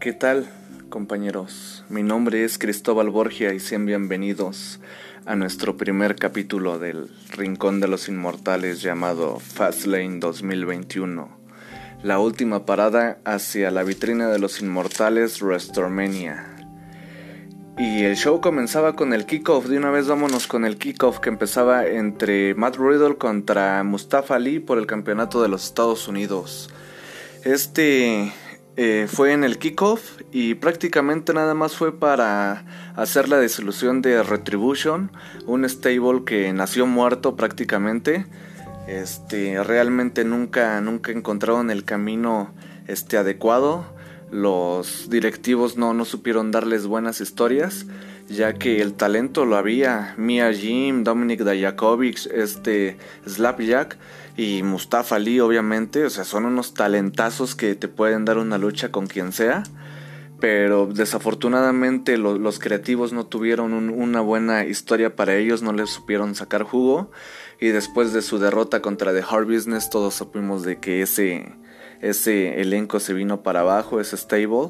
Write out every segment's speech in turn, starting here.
¿Qué tal, compañeros? Mi nombre es Cristóbal Borgia y sean bienvenidos a nuestro primer capítulo del Rincón de los Inmortales llamado Fastlane 2021. La última parada hacia la vitrina de los Inmortales WrestleMania. Y el show comenzaba con el kickoff. De una vez vámonos con el kickoff que empezaba entre Matt Riddle contra Mustafa Ali por el campeonato de los Estados Unidos. Este eh, fue en el kickoff y prácticamente nada más fue para hacer la disolución de Retribution, un stable que nació muerto prácticamente. Este, realmente nunca, nunca encontraron el camino este, adecuado. Los directivos no, no supieron darles buenas historias, ya que el talento lo había. Mia Jim, Dominic Dajakovic, este, Slapjack y Mustafa Ali, obviamente, o sea, son unos talentazos que te pueden dar una lucha con quien sea. Pero desafortunadamente los creativos no tuvieron una buena historia para ellos, no les supieron sacar jugo. Y después de su derrota contra The Hard Business, todos supimos de que ese, ese elenco se vino para abajo, ese stable.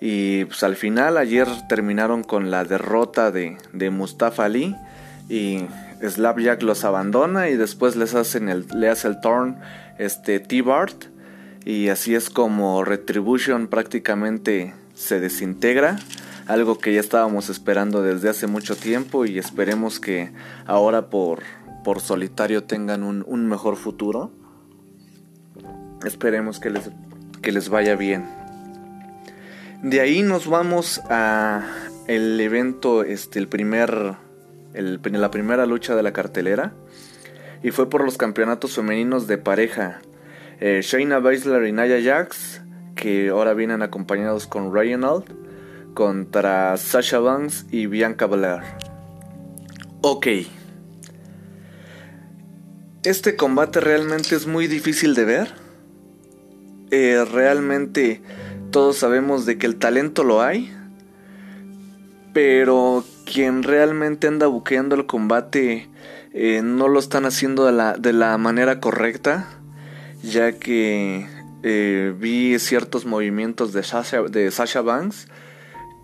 Y pues al final, ayer terminaron con la derrota de, de Mustafa Ali. Y Slapjack los abandona y después les el, le hace el turn este, T-Bart. Y así es como Retribution prácticamente se desintegra. Algo que ya estábamos esperando desde hace mucho tiempo y esperemos que ahora por, por solitario tengan un, un mejor futuro. Esperemos que les, que les vaya bien. De ahí nos vamos a el evento, este, el primer la primera lucha de la cartelera y fue por los campeonatos femeninos de pareja. Eh, Shayna Baszler y Nia Jax, que ahora vienen acompañados con Reginald, contra Sasha Banks y Bianca Belair. Ok. Este combate realmente es muy difícil de ver. Eh, realmente todos sabemos de que el talento lo hay. Pero quien realmente anda buqueando el combate eh, no lo están haciendo de la, de la manera correcta, ya que eh, vi ciertos movimientos de Sasha, de Sasha Banks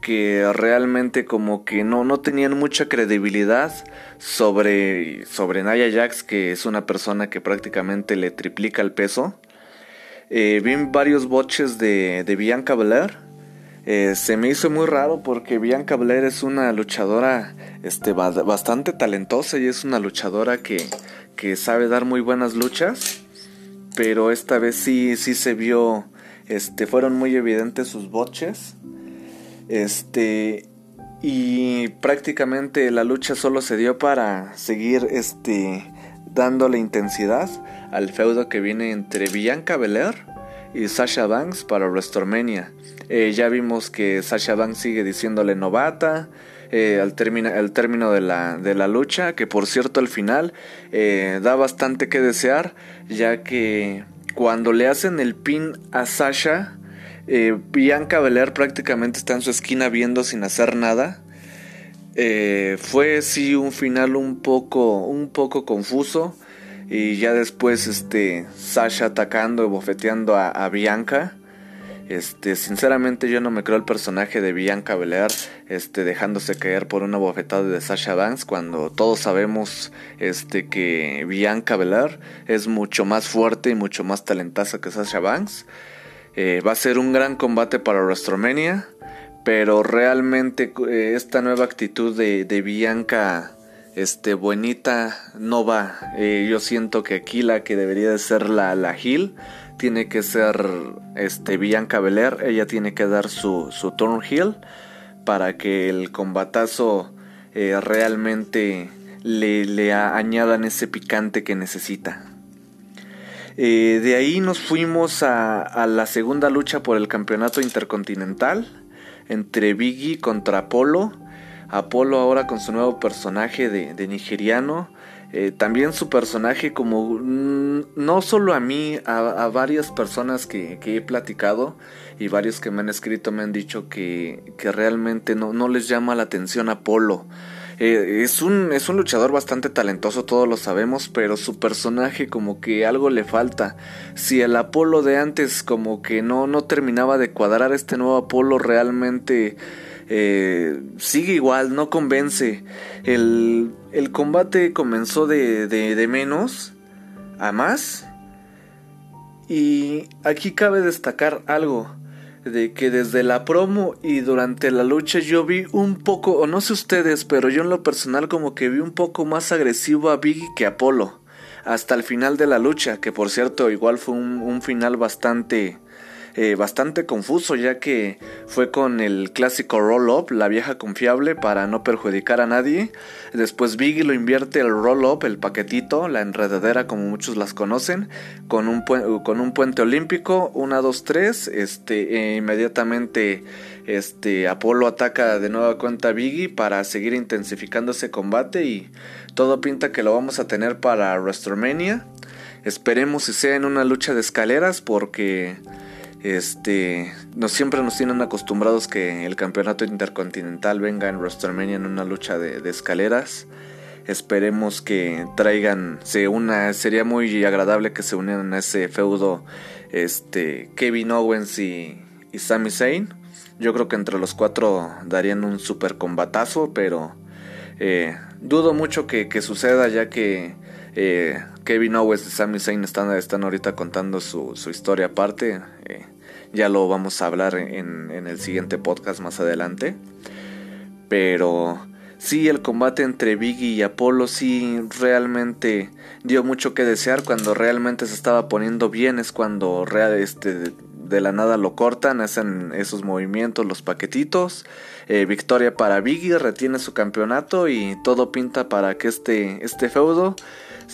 que realmente como que no, no tenían mucha credibilidad sobre, sobre Naya Jax, que es una persona que prácticamente le triplica el peso. Eh, vi varios botches de, de Bianca Belair eh, se me hizo muy raro porque Bianca Blair es una luchadora este, bastante talentosa y es una luchadora que, que sabe dar muy buenas luchas. Pero esta vez sí, sí se vio, este, fueron muy evidentes sus boches. Este, y prácticamente la lucha solo se dio para seguir, este, dándole intensidad al feudo que viene entre Bianca Belair y Sasha Banks para WrestleMania. Eh, ya vimos que Sasha Banks sigue diciéndole novata eh, al, término de la, de la lucha, que por cierto al final eh, da bastante que desear, ya que cuando le hacen el pin a Sasha, Bianca Belair prácticamente está en su esquina viendo sin hacer nada. fue sí un final un poco, un poco confuso y ya después este Sasha atacando y bofeteando a, Bianca. Este, sinceramente yo no me creo el personaje de Bianca Belair este, dejándose caer por una bofetada de Sasha Banks cuando todos sabemos este, que Bianca Belair es mucho más fuerte y mucho más talentosa que Sasha Banks. Eh, va a ser un gran combate para WrestleMania, pero realmente eh, esta nueva actitud de, de Bianca este buenita no va. Eh, yo siento que aquí la que debería de ser la, la Gil tiene que ser este Bianca Belair. Ella tiene que dar su, su turn heel para que el combatazo eh, realmente le, le añadan ese picante que necesita. Eh, de ahí nos fuimos a, a, la segunda lucha por el campeonato intercontinental entre Biggie contra Apolo Apolo ahora con su nuevo personaje de, nigeriano. Eh, también su personaje como mm, no solo a mí, a, varias personas que, he platicado y varios que me han escrito me han dicho que, realmente no, no les llama la atención Apolo. Eh, es, un, es un luchador bastante talentoso, todos lo sabemos, pero su personaje como que algo le falta. Si el Apolo de antes como que no, no terminaba de cuadrar, este nuevo Apolo realmente eh, sigue igual, no convence. El, el combate comenzó de, de, menos a más. Y aquí cabe destacar algo de que desde la promo y durante la lucha yo vi un poco, o no sé ustedes, pero yo en lo personal como que vi un poco más agresivo a Biggie que a Apolo. Hasta el final de la lucha, que por cierto igual fue un final bastante eh, bastante confuso ya que fue con el clásico roll-up, la vieja confiable para no perjudicar a nadie. Después Biggie lo invierte el roll-up, el paquetito, la enredadera como muchos las conocen, con un, con un puente olímpico, 1, 2, 3, este, e inmediatamente este, Apolo ataca de nueva cuenta a Biggie para seguir intensificando ese combate y todo pinta que lo vamos a tener para WrestleMania. Esperemos si sea en una lucha de escaleras porque este, no siempre nos tienen acostumbrados que el campeonato intercontinental venga en WrestleMania en una lucha de, escaleras. Esperemos que traigan, se una, sería muy agradable que se unieran a ese feudo, este, Kevin Owens y, y Sami Zayn. Yo creo que entre los cuatro darían un super combatazo, pero eh, dudo mucho que, suceda ya que eh, Kevin Owens y Sami Zayn están, están ahorita contando su, su historia aparte. Eh, ya lo vamos a hablar en, el siguiente podcast más adelante. Pero sí, el combate entre Biggie y Apolo sí realmente dio mucho que desear. Cuando realmente se estaba poniendo bien es cuando real, este, de la nada lo cortan, hacen esos movimientos, los paquetitos. Eh, victoria para Biggie, retiene su campeonato y todo pinta para que este, este feudo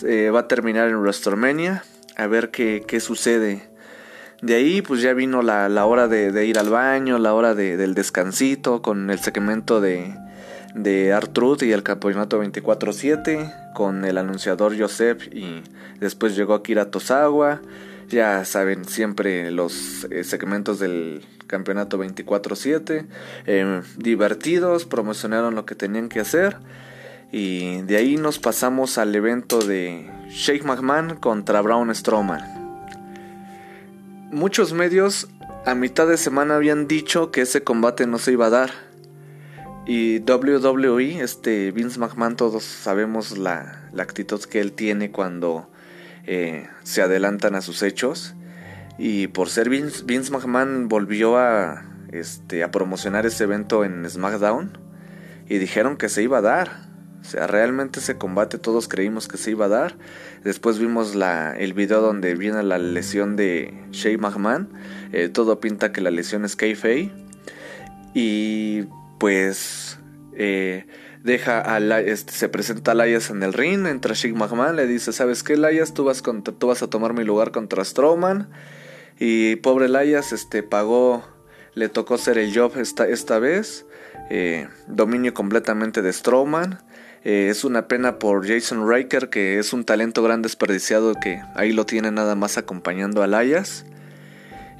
eh, va a terminar en WrestleMania. A ver qué, qué sucede de ahí pues ya vino la, la hora de, ir al baño, la hora de, del descansito con el segmento de, de Artruth y el campeonato 24-7 con el anunciador Joseph y después llegó Akira Tosawa. Ya saben, siempre los eh, segmentos del campeonato 24-7 eh, divertidos, promocionaron lo que tenían que hacer. Y de ahí nos pasamos al evento de Shake McMahon contra Braun Strowman muchos medios a mitad de semana habían dicho que ese combate no se iba a dar. Y WWE, este Vince McMahon, todos sabemos la, actitud que él tiene cuando eh, se adelantan a sus hechos. Y por ser Vince, Vince McMahon volvió a, este, a promocionar ese evento en SmackDown. Y dijeron que se iba a dar. O sea, realmente ese combate todos creímos que se iba a dar. Después vimos la, el video donde viene la lesión de Shane McMahon. Eh, todo pinta que la lesión es Kayfabe. Y pues eh, deja a este, se presenta a Elias en el ring, entra Shane McMahon, le dice, ¿sabes qué Elias? Tú vas, tú vas a tomar mi lugar contra Strowman. Y pobre Elias este, pagó, le tocó ser el job esta, esta vez. Eh, dominio completamente de Strowman. Eh, es una pena por Jason Riker, que es un talento gran desperdiciado que ahí lo tiene nada más acompañando a Layas.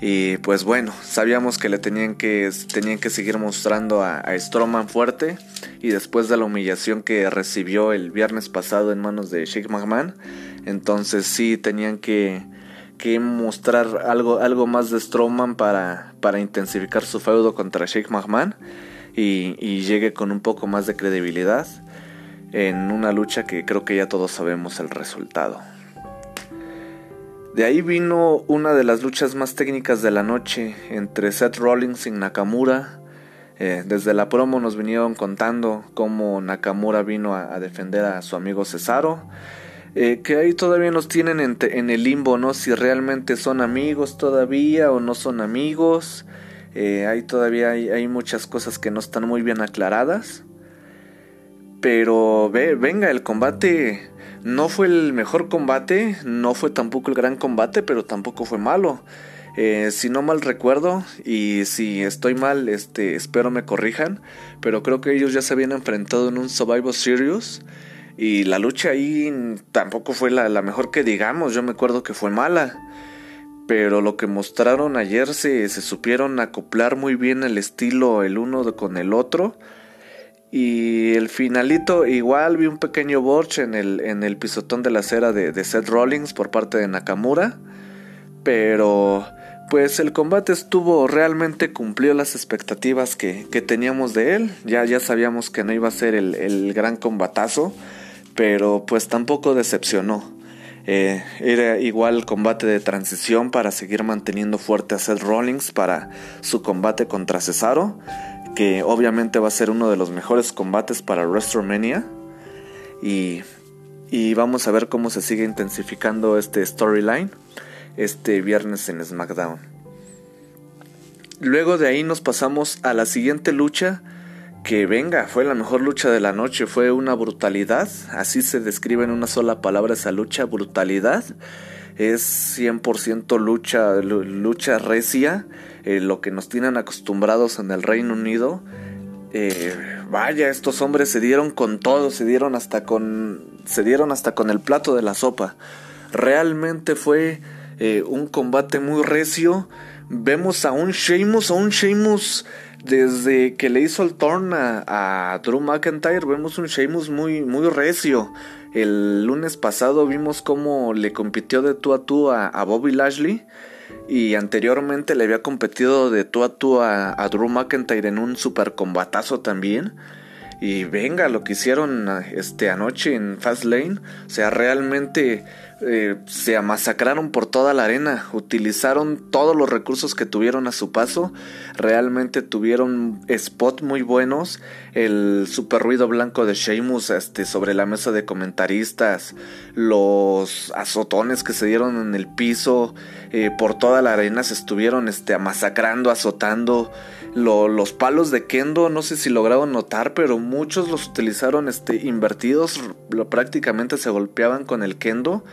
Y pues bueno, sabíamos que le tenían que, tenían que seguir mostrando a, a Strowman fuerte. Y después de la humillación que recibió el viernes pasado en manos de Shake McMahon, entonces sí tenían que, que mostrar algo, algo más de Strowman para, para intensificar su feudo contra Shake McMahon y llegue con un poco más de credibilidad en una lucha que creo que ya todos sabemos el resultado. De ahí vino una de las luchas más técnicas de la noche entre Seth Rollins y Nakamura. Eh, desde la promo nos vinieron contando cómo Nakamura vino a, defender a su amigo Cesaro. Eh, que ahí todavía nos tienen en, el limbo, ¿no? Si realmente son amigos todavía o no son amigos. Eh, ahí todavía hay muchas cosas que no están muy bien aclaradas. Pero ve, venga, el combate no fue el mejor combate, no fue tampoco el gran combate, pero tampoco fue malo. Eh, si no mal recuerdo, y si estoy mal, este, espero me corrijan, pero creo que ellos ya se habían enfrentado en un Survival Series. Y la lucha ahí tampoco fue la, la mejor que digamos, yo me acuerdo que fue mala. Pero lo que mostraron ayer se, se supieron acoplar muy bien el estilo el uno con el otro Y el finalito, igual vi un pequeño borch en el, en el pisotón de la acera de, Seth Rollins por parte de Nakamura. Pero pues el combate estuvo realmente cumplió las expectativas que, teníamos de él. Ya, ya sabíamos que no iba a ser el, gran combatazo, pero pues tampoco decepcionó. Eh, era igual combate de transición para seguir manteniendo fuerte a Seth Rollins para su combate contra Cesaro, que obviamente va a ser uno de los mejores combates para WrestleMania. Y, y vamos a ver cómo se sigue intensificando este storyline este viernes en SmackDown. Luego de ahí nos pasamos a la siguiente lucha que venga, fue la mejor lucha de la noche, fue una brutalidad, así se describe en una sola palabra esa lucha, brutalidad. Es 100% lucha, lucha recia, eh, lo que nos tienen acostumbrados en el Reino Unido. Eh, vaya, estos hombres se dieron con todo, se dieron hasta con, se dieron hasta con el plato de la sopa. Realmente fue eh, un combate muy recio. Vemos a un Sheamus, a un Sheamus desde que le hizo el turn a, Drew McIntyre, vemos un Sheamus muy, muy recio. El lunes pasado vimos cómo le compitió de tú a tú a, Bobby Lashley. Y anteriormente le había competido de tú a tú a, Drew McIntyre en un super combatazo también. Y venga, lo que hicieron este anoche en Fastlane, o sea, realmente eh, se masacraron por toda la arena, utilizaron todos los recursos que tuvieron a su paso, realmente tuvieron spots muy buenos, el super ruido blanco de Sheamus este, sobre la mesa de comentaristas, los azotones que se dieron en el piso, eh, por toda la arena se estuvieron este, masacrando, azotando, los palos de Kendo, no sé si lograron notar, pero muchos los utilizaron este, invertidos, prácticamente se golpeaban con el Kendo.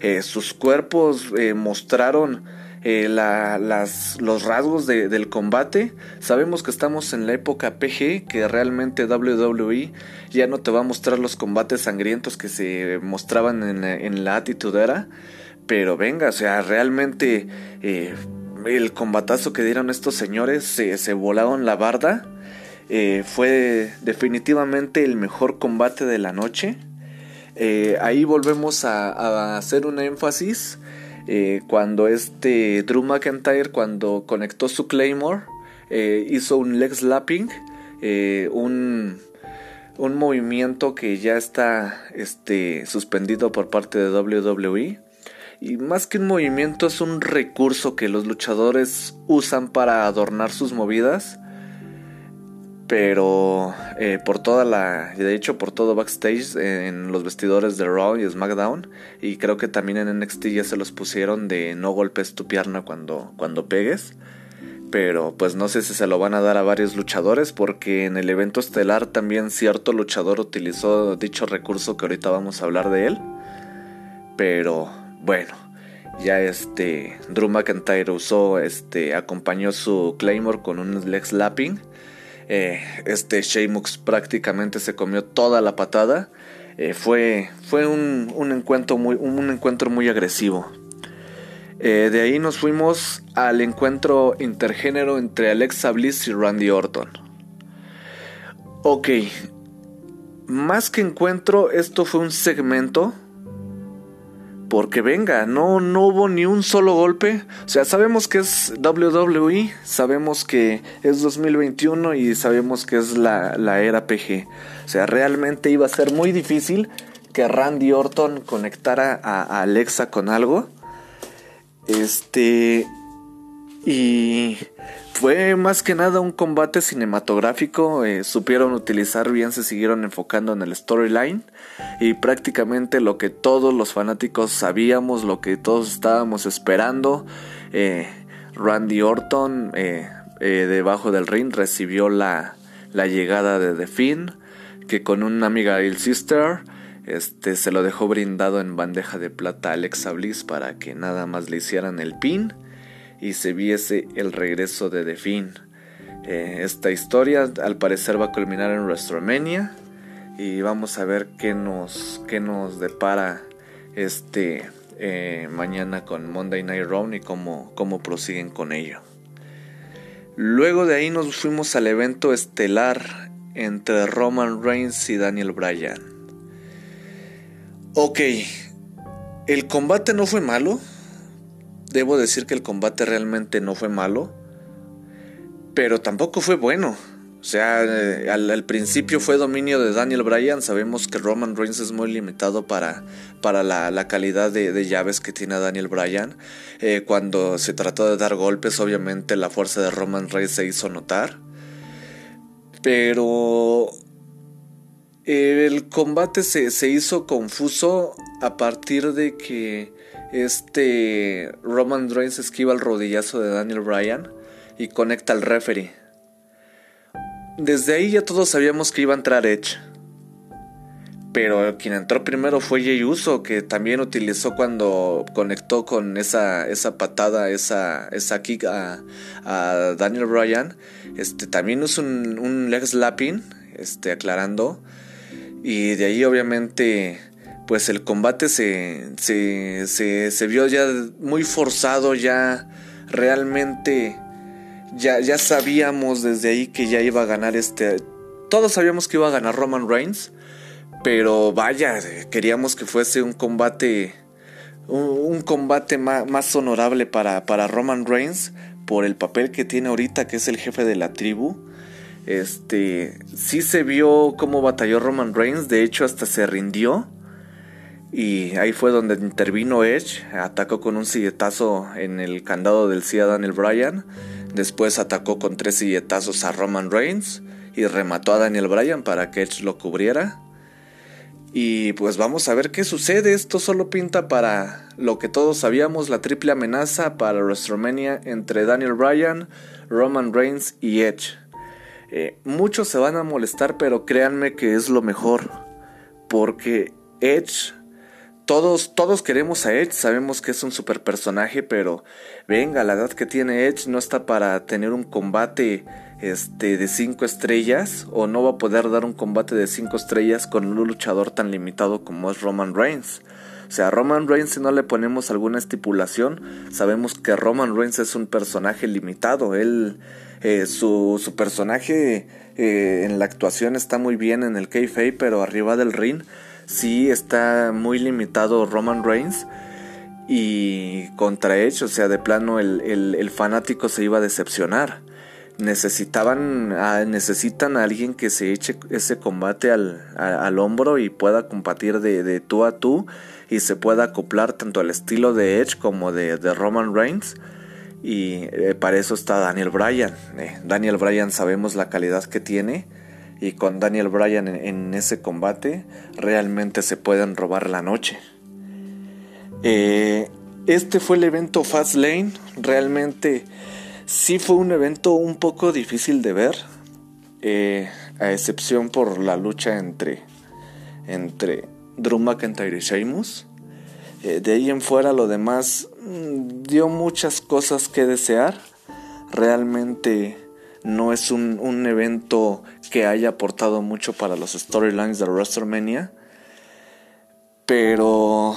Eh, sus cuerpos eh, mostraron eh, las, los rasgos del combate. Sabemos que estamos en la época PG, que realmente WWE ya no te va a mostrar los combates sangrientos que se mostraban en, en la atitudera. Pero venga, o sea, realmente el combatazo que dieron estos señores, se, volaron la barda. Eh, fue definitivamente el mejor combate de la noche. Eh, ahí volvemos a, hacer un énfasis. Eh, cuando este Drew McIntyre, cuando conectó su Claymore, hizo un leg slapping, un, un movimiento que ya está este, suspendido por parte de WWE. Y más que un movimiento es un recurso que los luchadores usan para adornar sus movidas. Pero eh, por toda la, de hecho por todo backstage en los vestidores de Raw y SmackDown y creo que también en NXT ya se los pusieron de no golpes tu pierna cuando, cuando pegues. Pero pues no sé si se lo van a dar a varios luchadores porque en el evento estelar también cierto luchador utilizó dicho recurso que ahorita vamos a hablar de él. Pero bueno, ya este Drew McIntyre usó, este, acompañó su Claymore con un leg slapping. Eh, este Sheamus prácticamente se comió toda la patada. Eh, fue fue un, un, encuentro muy, un encuentro muy agresivo. Eh, de ahí nos fuimos al encuentro intergénero entre Alexa Bliss y Randy Orton. Ok, más que encuentro, esto fue un segmento porque venga, no, no hubo ni un solo golpe. O sea, sabemos que es WWE, sabemos que es 2021 y sabemos que es la, la era PG. O sea, realmente iba a ser muy difícil que Randy Orton conectara a, Alexa con algo. Este. Y fue más que nada un combate cinematográfico, eh, supieron utilizar bien, se siguieron enfocando en el storyline y prácticamente lo que todos los fanáticos sabíamos, lo que todos estábamos esperando, eh, Randy Orton eh, debajo del ring recibió la, la llegada de The Finn, que con una amiga el Sister este, se lo dejó brindado en bandeja de plata a Alexa Bliss para que nada más le hicieran el pin y se viese el regreso de The Finn. Eh, esta historia al parecer va a culminar en WrestleMania y vamos a ver qué nos, qué nos depara este eh, mañana con Monday Night Raw y cómo, cómo prosiguen con ello. Luego de ahí nos fuimos al evento estelar entre Roman Reigns y Daniel Bryan. Ok, el combate no fue malo. Debo decir que el combate realmente no fue malo. Pero tampoco fue bueno. O sea, eh, al, principio fue dominio de Daniel Bryan. Sabemos que Roman Reigns es muy limitado para, para la, calidad de, llaves que tiene Daniel Bryan. Eh, cuando se trató de dar golpes, obviamente la fuerza de Roman Reigns se hizo notar. Pero el combate se, se hizo confuso a partir de que este Roman Reigns esquiva el rodillazo de Daniel Bryan y conecta al referee. Desde ahí ya todos sabíamos que iba a entrar Edge. Pero quien entró primero fue Jey Uso, que también utilizó cuando conectó con esa, esa patada, esa, esa kick a, Daniel Bryan. Este, también usó un, un leg slapping, este, aclarando. Y de ahí obviamente pues el combate se, se, se, se vio ya muy forzado, ya realmente ya, ya sabíamos desde ahí que ya iba a ganar este. Todos sabíamos que iba a ganar Roman Reigns. Pero vaya, queríamos que fuese un combate. Un, combate más, honorable para, para, Roman Reigns. Por el papel que tiene ahorita, que es el jefe de la tribu. Este. Sí se vio cómo batalló Roman Reigns. De hecho, hasta se rindió. Y ahí fue donde intervino Edge. Atacó con un silletazo en el candado del CIA Daniel Bryan. Después atacó con tres silletazos a Roman Reigns y remató a Daniel Bryan para que Edge lo cubriera. Y pues vamos a ver qué sucede. Esto solo pinta para lo que todos sabíamos, la triple amenaza para WrestleMania entre Daniel Bryan, Roman Reigns y Edge. Eh, muchos se van a molestar, pero créanme que es lo mejor. Porque Edge todos, todos queremos a Edge, sabemos que es un super personaje, pero venga, la edad que tiene Edge no está para tener un combate este, de 5 estrellas, o no va a poder dar un combate de 5 estrellas con un luchador tan limitado como es Roman Reigns. O sea, Roman Reigns si no le ponemos alguna estipulación, sabemos que Roman Reigns es un personaje limitado. Él, eh, su, su, personaje eh, en la actuación está muy bien en el kayfabe, pero arriba del ring sí está muy limitado Roman Reigns y contra Edge, o sea, de plano el, fanático se iba a decepcionar. Necesitaban, necesitan a alguien que se eche ese combate al, al hombro y pueda combatir de, tú a tú y se pueda acoplar tanto al estilo de Edge como de, Roman Reigns. Y eh, para eso está Daniel Bryan. Eh, Daniel Bryan sabemos la calidad que tiene y con Daniel Bryan en, ese combate realmente se pueden robar la noche. Eh, este fue el evento Fast Lane, realmente sí fue un evento un poco difícil de ver, eh, a excepción por la lucha entre, entre Drew McIntyre y Sheamus. Eh, de ahí en fuera lo demás mm, dio muchas cosas que desear. Realmente no es un, un evento que haya aportado mucho para los storylines de WrestleMania. Pero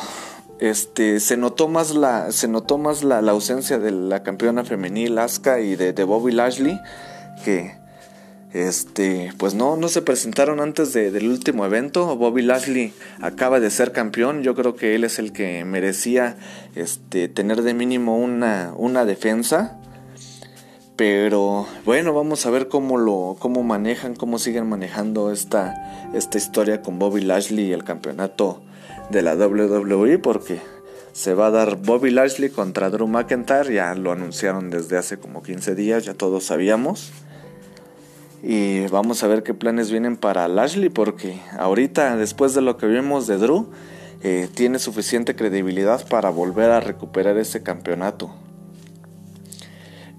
este se notó más la se notó más la, ausencia de la campeona femenil Asuka y de, Bobby Lashley que este pues no no se presentaron antes del último evento Bobby Lashley acaba de ser campeón yo creo que él es el que merecía este tener de mínimo una una defensa pero bueno, vamos a ver cómo lo cómo manejan, cómo siguen manejando esta, esta historia con Bobby Lashley y el campeonato de la WWE porque se va a dar Bobby Lashley contra Drew McIntyre, ya lo anunciaron desde hace como 15 días, ya todos sabíamos. Y vamos a ver qué planes vienen para Lashley porque ahorita después de lo que vimos de Drew eh, tiene suficiente credibilidad para volver a recuperar ese campeonato.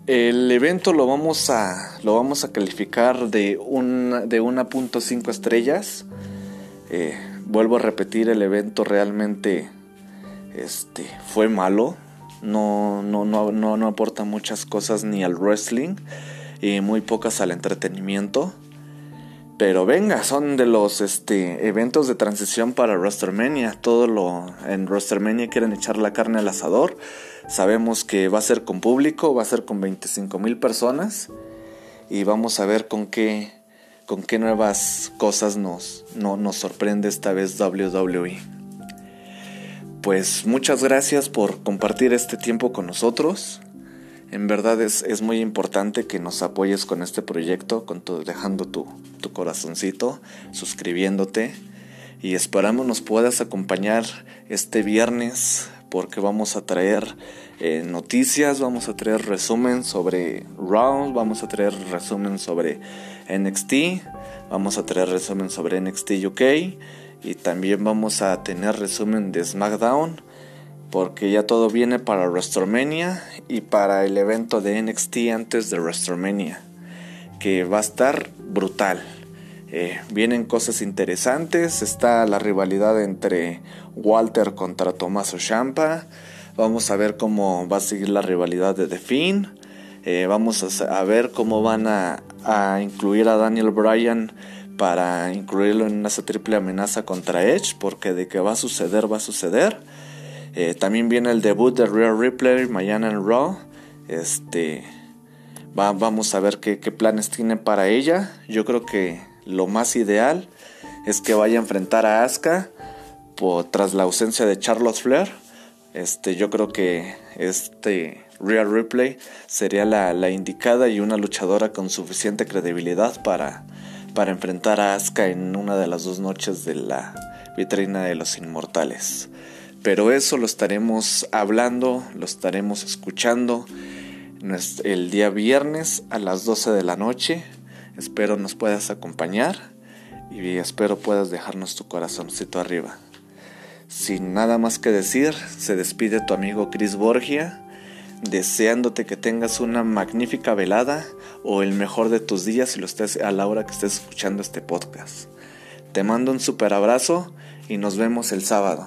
El evento lo vamos a, lo vamos a calificar de, un, de 1.5 estrellas. Eh, vuelvo a repetir, el evento realmente este, fue malo. No, no, no, no, no aporta muchas cosas ni al wrestling y muy pocas al entretenimiento. Pero venga, son de los este, eventos de transición para WrestleMania. Todo lo en WrestleMania quieren echar la carne al asador. Sabemos que va a ser con público, va a ser con 25 mil personas. Y vamos a ver con qué, con qué nuevas cosas nos, no, nos sorprende esta vez WWE. Pues muchas gracias por compartir este tiempo con nosotros. En verdad es, es muy importante que nos apoyes con este proyecto, con tu, dejando tu, tu corazoncito, suscribiéndote y esperamos nos puedas acompañar este viernes porque vamos a traer eh, noticias, vamos a traer resumen sobre Raw, vamos a traer resumen sobre NXT, vamos a traer resumen sobre NXT UK y también vamos a tener resumen de SmackDown porque ya todo viene para WrestleMania y para el evento de NXT antes de WrestleMania que va a estar brutal. Eh, vienen cosas interesantes, está la rivalidad entre Walter contra Tommaso Champa, vamos a ver cómo va a seguir la rivalidad de The Finn, eh, vamos a, ver cómo van a, incluir a Daniel Bryan para incluirlo en esa triple amenaza contra Edge, porque de que va a suceder, va a suceder. Eh, también viene el debut de Real Ripley mañana en Raw. Este, vamos a ver qué, qué planes tiene para ella. Yo creo que lo más ideal es que vaya a enfrentar a Asuka por, tras la ausencia de Charlotte Flair. Este, yo creo que este Real Replay sería la, indicada y una luchadora con suficiente credibilidad para, para enfrentar a Asuka en una de las dos noches de la vitrina de los inmortales. Pero eso lo estaremos hablando, lo estaremos escuchando el día viernes a las 12 de la noche Espero nos puedas acompañar y espero puedas dejarnos tu corazoncito arriba. Sin nada más que decir, se despide tu amigo Chris Borgia, deseándote que tengas una magnífica velada o el mejor de tus días si lo estés a la hora que estés escuchando este podcast. Te mando un super abrazo y nos vemos el sábado.